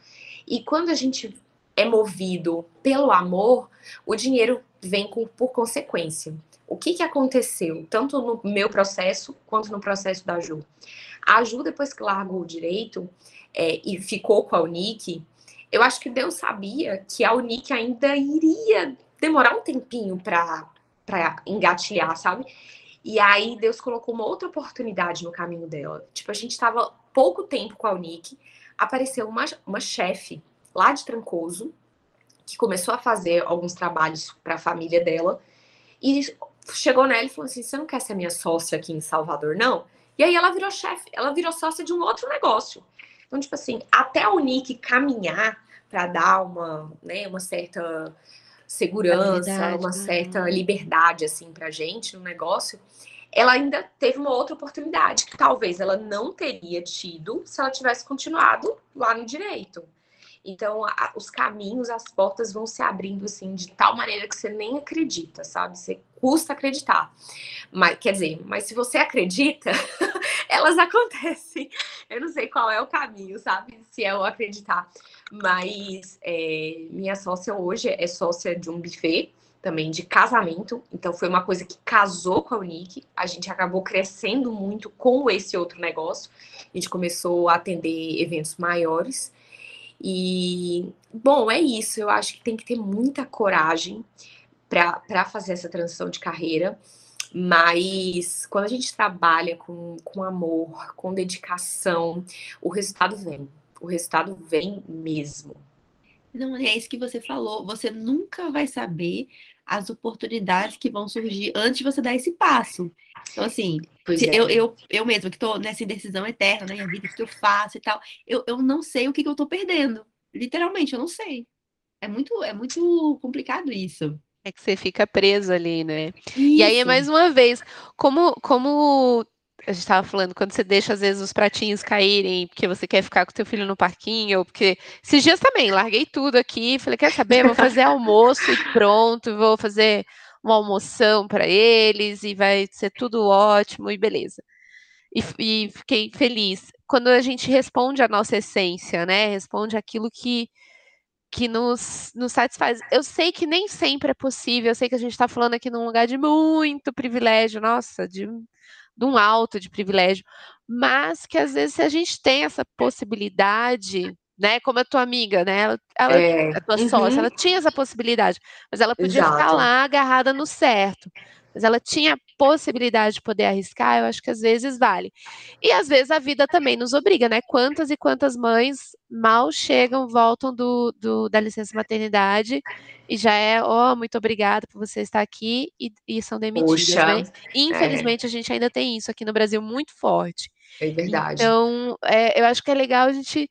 E quando a gente é movido pelo amor, o dinheiro vem com, por consequência. O que, que aconteceu, tanto no meu processo quanto no processo da Ju? A Ju, depois que largou o direito é, e ficou com a Unique, eu acho que Deus sabia que a Unique ainda iria demorar um tempinho para engatilhar, sabe? E aí Deus colocou uma outra oportunidade no caminho dela. Tipo, a gente estava pouco tempo com a Unique, apareceu uma, uma chefe lá de Trancoso, que começou a fazer alguns trabalhos para a família dela, e chegou nela e falou assim: Você não quer ser minha sócia aqui em Salvador, não? E aí ela virou chefe, ela virou sócia de um outro negócio. Então, tipo assim, até a Unique caminhar para dar uma, né, uma certa segurança, uma certa né? liberdade assim pra gente no negócio, ela ainda teve uma outra oportunidade que talvez ela não teria tido se ela tivesse continuado lá no direito. Então, a, os caminhos, as portas vão se abrindo assim de tal maneira que você nem acredita, sabe? Você custa acreditar. Mas quer dizer, mas se você acredita, (laughs) elas acontecem. Eu não sei qual é o caminho, sabe? Se é o acreditar. Mas é, minha sócia hoje é sócia de um buffet também de casamento. Então foi uma coisa que casou com a Unique. A gente acabou crescendo muito com esse outro negócio. A gente começou a atender eventos maiores. E, bom, é isso. Eu acho que tem que ter muita coragem para fazer essa transição de carreira. Mas quando a gente trabalha com, com amor, com dedicação, o resultado vem. O resultado vem mesmo. Não, é isso que você falou. Você nunca vai saber as oportunidades que vão surgir antes de você dar esse passo. Então, assim, é. eu, eu, eu mesma que estou nessa indecisão eterna na minha vida, o que eu faço e tal, eu, eu não sei o que, que eu estou perdendo. Literalmente, eu não sei. É muito, é muito complicado isso. É que você fica preso ali, né? Isso. E aí, mais uma vez, como, como a gente estava falando, quando você deixa, às vezes, os pratinhos caírem, porque você quer ficar com teu filho no parquinho, ou porque. Esses dias também, larguei tudo aqui, falei, quer saber? Vou fazer almoço e pronto, vou fazer uma almoção para eles, e vai ser tudo ótimo, e beleza. E, e fiquei feliz. Quando a gente responde a nossa essência, né? Responde aquilo que que nos, nos satisfaz. Eu sei que nem sempre é possível, eu sei que a gente está falando aqui num lugar de muito privilégio, nossa, de, de um alto de privilégio, mas que às vezes se a gente tem essa possibilidade, né, como a tua amiga, né, ela, ela é, a tua uhum. sócia, ela tinha essa possibilidade, mas ela podia Exato. ficar lá agarrada no certo mas ela tinha a possibilidade de poder arriscar, eu acho que às vezes vale. E às vezes a vida também nos obriga, né? Quantas e quantas mães mal chegam, voltam do, do da licença maternidade e já é, ó, oh, muito obrigada por você estar aqui e, e são demitidas, Puxa, né? Infelizmente é. a gente ainda tem isso aqui no Brasil muito forte. É verdade. Então, é, eu acho que é legal a gente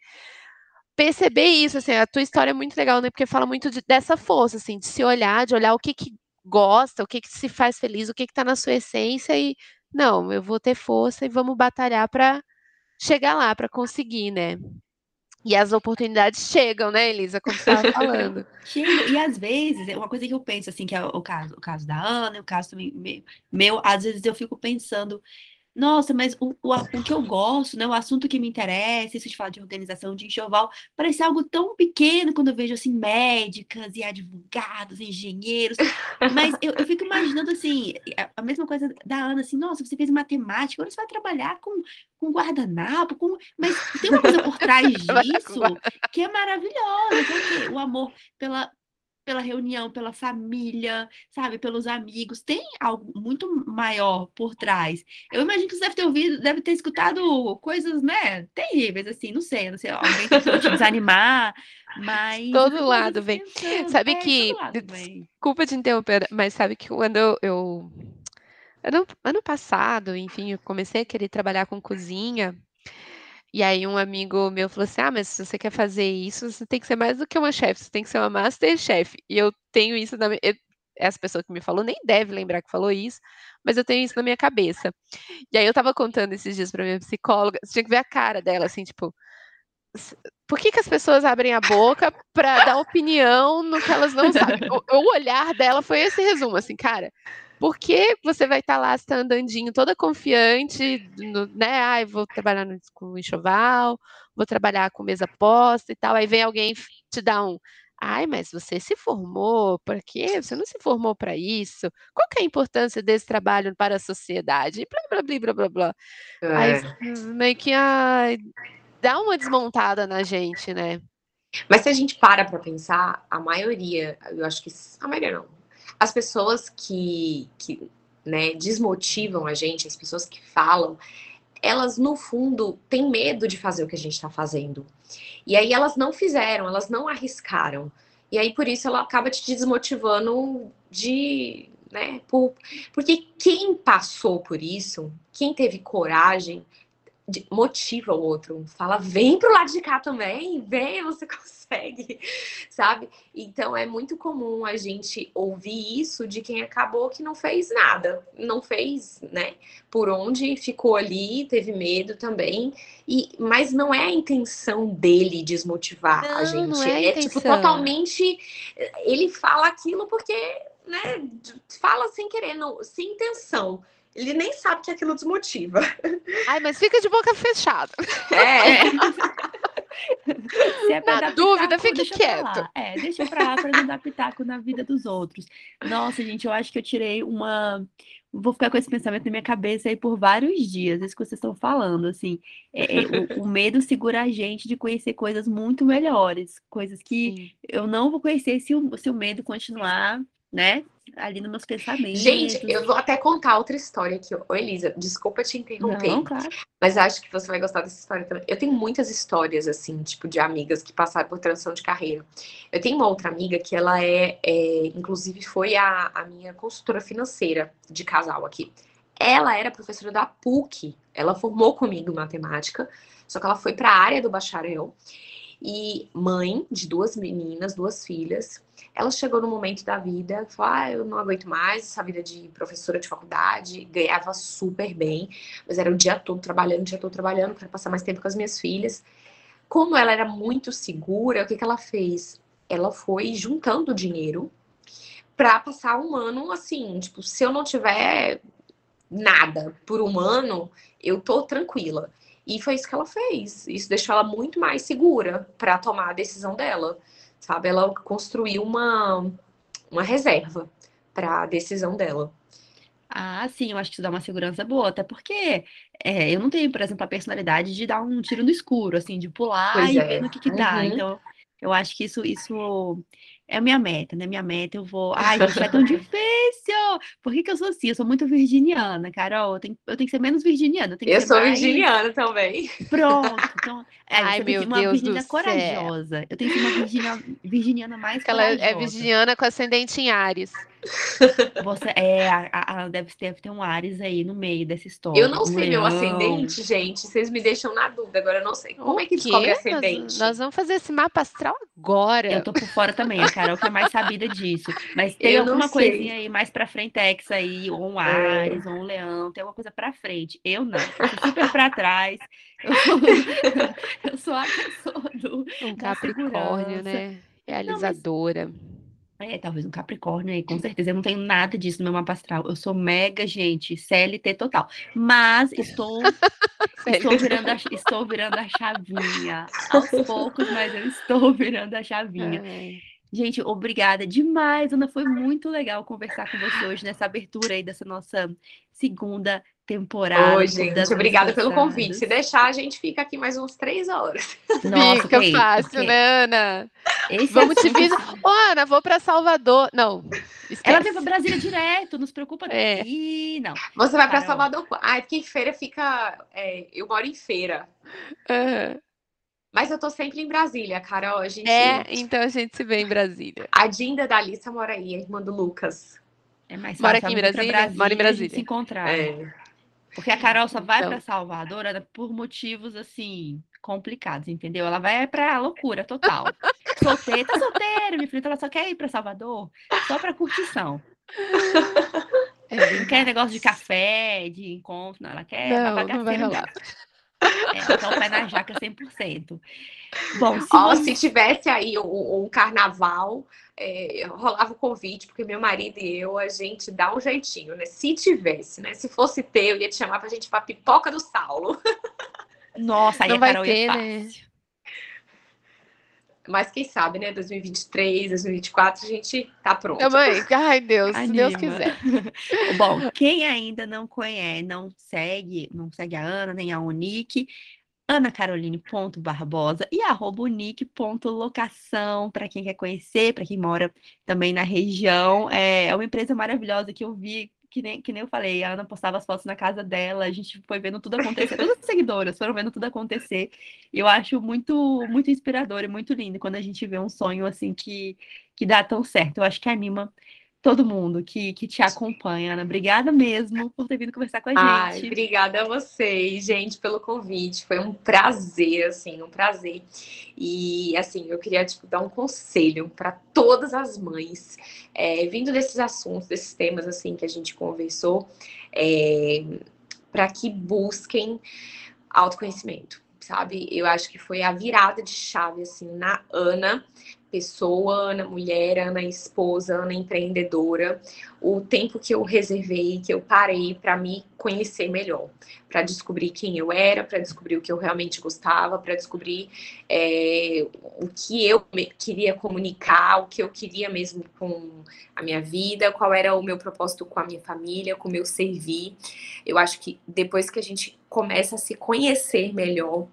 perceber isso, assim, a tua história é muito legal, né? Porque fala muito de, dessa força, assim, de se olhar, de olhar o que, que gosta, o que, que se faz feliz, o que está na sua essência e não, eu vou ter força e vamos batalhar para chegar lá, para conseguir, né? E as oportunidades chegam, né, Elisa, como você estava (laughs) falando. Chega, e às vezes, uma coisa que eu penso, assim, que é o caso, o caso da Ana, o caso também meu, às vezes eu fico pensando, nossa, mas o, o, o, que eu gosto, né, o assunto que me interessa, isso de falar de organização, de enxoval, parece algo tão pequeno quando eu vejo, assim, médicas e advogados, engenheiros, mas eu, eu fico imaginando, assim, a, mesma coisa da Ana, assim, nossa, você fez matemática, agora você vai trabalhar com, com guardanapo, com... mas tem uma coisa por trás (laughs) disso que é maravilhosa, que é o amor pela, pela reunião, pela família, sabe, pelos amigos, tem algo muito maior por trás. Eu imagino que você deve ter ouvido, deve ter escutado coisas, né, terríveis, assim, não sei, não sei, alguém tentou te desanimar, mas... (laughs) Todo lado vem. Sabe é, que, desculpa te interromper, mas sabe que quando eu, eu... Ano, ano passado, enfim, eu comecei a querer trabalhar com cozinha, e aí um amigo meu falou assim: Ah, mas se você quer fazer isso, você tem que ser mais do que uma chefe, você tem que ser uma master chef. E eu tenho isso na minha. Essa pessoa que me falou nem deve lembrar que falou isso, mas eu tenho isso na minha cabeça. E aí eu tava contando esses dias pra minha psicóloga, você tinha que ver a cara dela, assim, tipo, por que, que as pessoas abrem a boca para dar opinião no que elas não sabem? (laughs) O, o, olhar dela foi esse resumo, assim, cara, Por que você vai estar tá lá, está andandinho, toda confiante, no, né? Ai, vou trabalhar no, com enxoval, vou trabalhar com mesa posta e tal. Aí vem alguém te dar um. Ai, mas você se formou, por quê? Você não se formou para isso? Qual que é a importância desse trabalho para a sociedade? Blá, blá, blá, blá, blá, blá. É. Aí meio que ai, dá uma desmontada na gente, né? Mas se a gente para para pensar, a maioria, eu acho que a maioria não, as pessoas que, que né, desmotivam a gente, as pessoas que falam, elas no fundo têm medo de fazer o que a gente está fazendo. E aí elas não fizeram, elas não arriscaram. E aí por isso ela acaba te desmotivando de, né, por, porque quem passou por isso, quem teve coragem, motiva o outro, fala, vem pro lado de cá também, vem, você (laughs) consegue, sabe? Então é muito comum a gente ouvir isso de quem acabou que não fez nada, não fez, né? Por onde ficou ali, teve medo também, e mas não é a intenção dele desmotivar não, a gente, não é, a é tipo totalmente ele fala aquilo porque, né, fala sem querer, não, sem intenção ele nem sabe que aquilo desmotiva. (laughs) Ai, mas fica de boca fechada. É. (laughs) Se é na dúvida, pitaco, fique quieto. É, deixa pra lá para não dar pitaco na vida dos outros. Nossa, gente, eu acho que eu tirei uma. Vou ficar com esse pensamento na minha cabeça aí por vários dias, isso que vocês estão falando, assim. É, é, o, o, medo segura a gente de conhecer coisas muito melhores, coisas que Sim. eu não vou conhecer se o, se o medo continuar, né? ali nos meus pensamentos. Gente, eu vou até contar outra história aqui. Ô, Elisa, desculpa te interromper. Não, claro. Mas acho que você vai gostar dessa história também. Eu tenho muitas histórias, assim, tipo, de amigas que passaram por transição de carreira. Eu tenho uma outra amiga que ela é, é inclusive, foi a, a minha consultora financeira de casal aqui. Ela era professora da PUC. Ela formou comigo matemática, só que ela foi para a área do bacharel e mãe de duas meninas, duas filhas. Ela chegou no momento da vida, falou: ah, eu não aguento mais essa vida de professora de faculdade, ganhava super bem, mas era o dia todo trabalhando, o dia todo trabalhando, para passar mais tempo com as minhas filhas. Como ela era muito segura, o que, que ela fez? Ela foi juntando dinheiro para passar um ano assim, tipo, se eu não tiver nada por um ano, eu tô tranquila. E foi isso que ela fez. Isso deixou ela muito mais segura para tomar a decisão dela. Sabe? Ela construiu uma, uma reserva para a decisão dela. Ah, sim, eu acho que isso dá uma segurança boa, até porque é, eu não tenho, por exemplo, a personalidade de dar um tiro no escuro, assim, de pular pois e é. ver no que que dá. Uhum. Então, eu acho que isso, isso é a minha meta, né? Minha meta, eu vou. Ai, gente, vai tão difícil! Por que, que eu sou assim? Eu sou muito virginiana, Carol. Eu tenho, eu tenho que ser menos virginiana. Eu, eu sou mais... virginiana também. Pronto. Então, é, Ai, meu uma Deus virginiana corajosa. Céu. Eu tenho que ser uma virginia, virginiana mais Ela corajosa. Ela é virginiana com ascendente em Ares. Você, é, a, a, deve, deve ter um Ares aí no meio dessa história. Eu não sei leão. meu ascendente, gente. Vocês me deixam na dúvida. Agora eu não sei. Como o é que descobre ascendente? Nós, nós, vamos fazer esse mapa astral agora. Eu tô por fora também, a Carol que é mais sabida disso. Mas tem eu alguma coisinha aí mais pra frentex aí, ou um é. Ares, é. ou um leão, tem alguma coisa pra frente. Eu não. Eu sou super pra trás. Eu (laughs) sou, eu sou a pessoa do. Um Capricórnio, né? Realizadora. Não, mas... É, talvez um Capricórnio aí, com certeza. Eu não tenho nada disso no meu mapa astral. Eu sou mega, gente, CLT total. Mas estou, (laughs) estou, virando, a, estou virando a chavinha. Aos poucos, mas eu estou (laughs) virando a chavinha. É. Gente, obrigada demais, Ana. Foi muito legal conversar com você hoje nessa abertura aí dessa nossa segunda temporada. Oi, gente, obrigada pelo convite. Se deixar, a gente fica aqui mais uns três horas. Nossa, fica okay, fácil, okay. né, Ana? Esse Vamos te vir. Ô, Ana, vou para Salvador. Não. Esquece. Ela vem para Brasília direto, nos preocupa. É. Ih, não. Você vai para Salvador. Ah, é porque em feira fica. É, eu moro em feira. Uhum. Mas eu tô sempre em Brasília, Carol. A gente... É, então a gente se vê em Brasília. A Dinda da Alissa mora aí, a irmã do Lucas. É mais fácil. Mora aqui em Brasília? Brasília? Mora em Brasília. Se encontrar. É. Porque a Carol só vai então... para Salvador por motivos assim complicados, entendeu? Ela vai para loucura total. Solteira, tá solteira, minha filha, ela só quer ir para Salvador só para curtição. (laughs) É, não quer negócio de café, de encontro, não, ela quer não, não vai rolar. É, então, pé na jaca 100%. Bom, se, oh, você... se tivesse aí um, um carnaval, é, rolava o convite, porque meu marido e eu, a gente dá um jeitinho, né? Se tivesse, né? Se fosse ter, eu ia te chamar pra gente ir pra pipoca do Saulo. Nossa, aí Não a vai Carol ter, ia né? Mas quem sabe, né? 2023, 2024, a gente tá pronto. Mãe, ai Deus, se Deus quiser. (laughs) Bom, quem ainda não conhece, não segue, não segue a Ana nem a Unique, anacaroline.barbosa e arroba unique.locação para quem quer conhecer, para quem mora também na região. É, é uma empresa maravilhosa que eu vi que nem, que nem eu falei, a Ana postava as fotos na casa dela, a gente foi vendo tudo acontecer, todas as seguidoras foram vendo tudo acontecer. E eu acho muito, muito inspirador e muito lindo quando a gente vê um sonho assim que, que dá tão certo. Eu acho que anima todo mundo que, que te acompanha, Ana. Obrigada mesmo por ter vindo conversar com a gente. Ai, obrigada a vocês, gente, pelo convite. Foi um prazer, assim, um prazer. E, assim, eu queria, tipo, dar um conselho para todas as mães, é, vindo desses assuntos, desses temas, assim, que a gente conversou, é, para que busquem autoconhecimento, sabe? Eu acho que foi a virada de chave, assim, na Ana, pessoa, Ana mulher, Ana esposa, Ana empreendedora, o tempo que eu reservei, que eu parei para me conhecer melhor, para descobrir quem eu era, para descobrir o que eu realmente gostava, para descobrir é, o que eu queria comunicar, o que eu queria mesmo com a minha vida, qual era o meu propósito com a minha família, com o meu servir. Eu acho que depois que a gente começa a se conhecer melhor,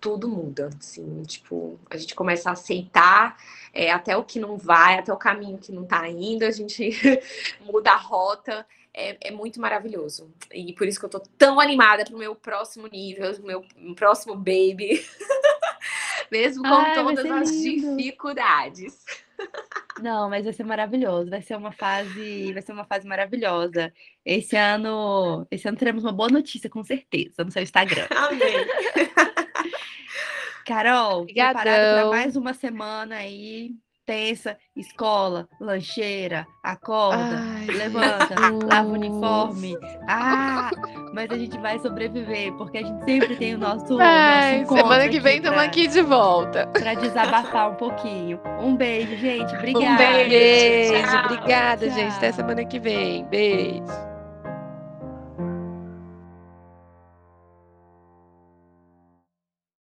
tudo muda, assim, tipo, a gente começa a aceitar é, até o que não vai, até o caminho que não tá indo, a gente (laughs) muda a rota, é, é, muito maravilhoso. E por isso que eu tô tão animada pro meu próximo nível, meu próximo baby, (laughs) mesmo com Ai, todas as lindo. dificuldades. Não, mas vai ser maravilhoso, vai ser uma fase, vai ser uma fase maravilhosa. Esse ano, esse ano teremos uma boa notícia, com certeza, no seu Instagram. (laughs) Amém. Carol, preparada para mais uma semana aí tensa, escola, lancheira, acorda, Ai, levanta, lava o uniforme. Ah, mas a gente vai sobreviver, porque a gente sempre tem o nosso. Ai, nosso semana que vem estamos aqui de volta. Para desabafar um pouquinho. Um beijo, gente. Obrigada. Um beijo. Tchau. Obrigada, Tchau. gente. Até semana que vem. Beijo.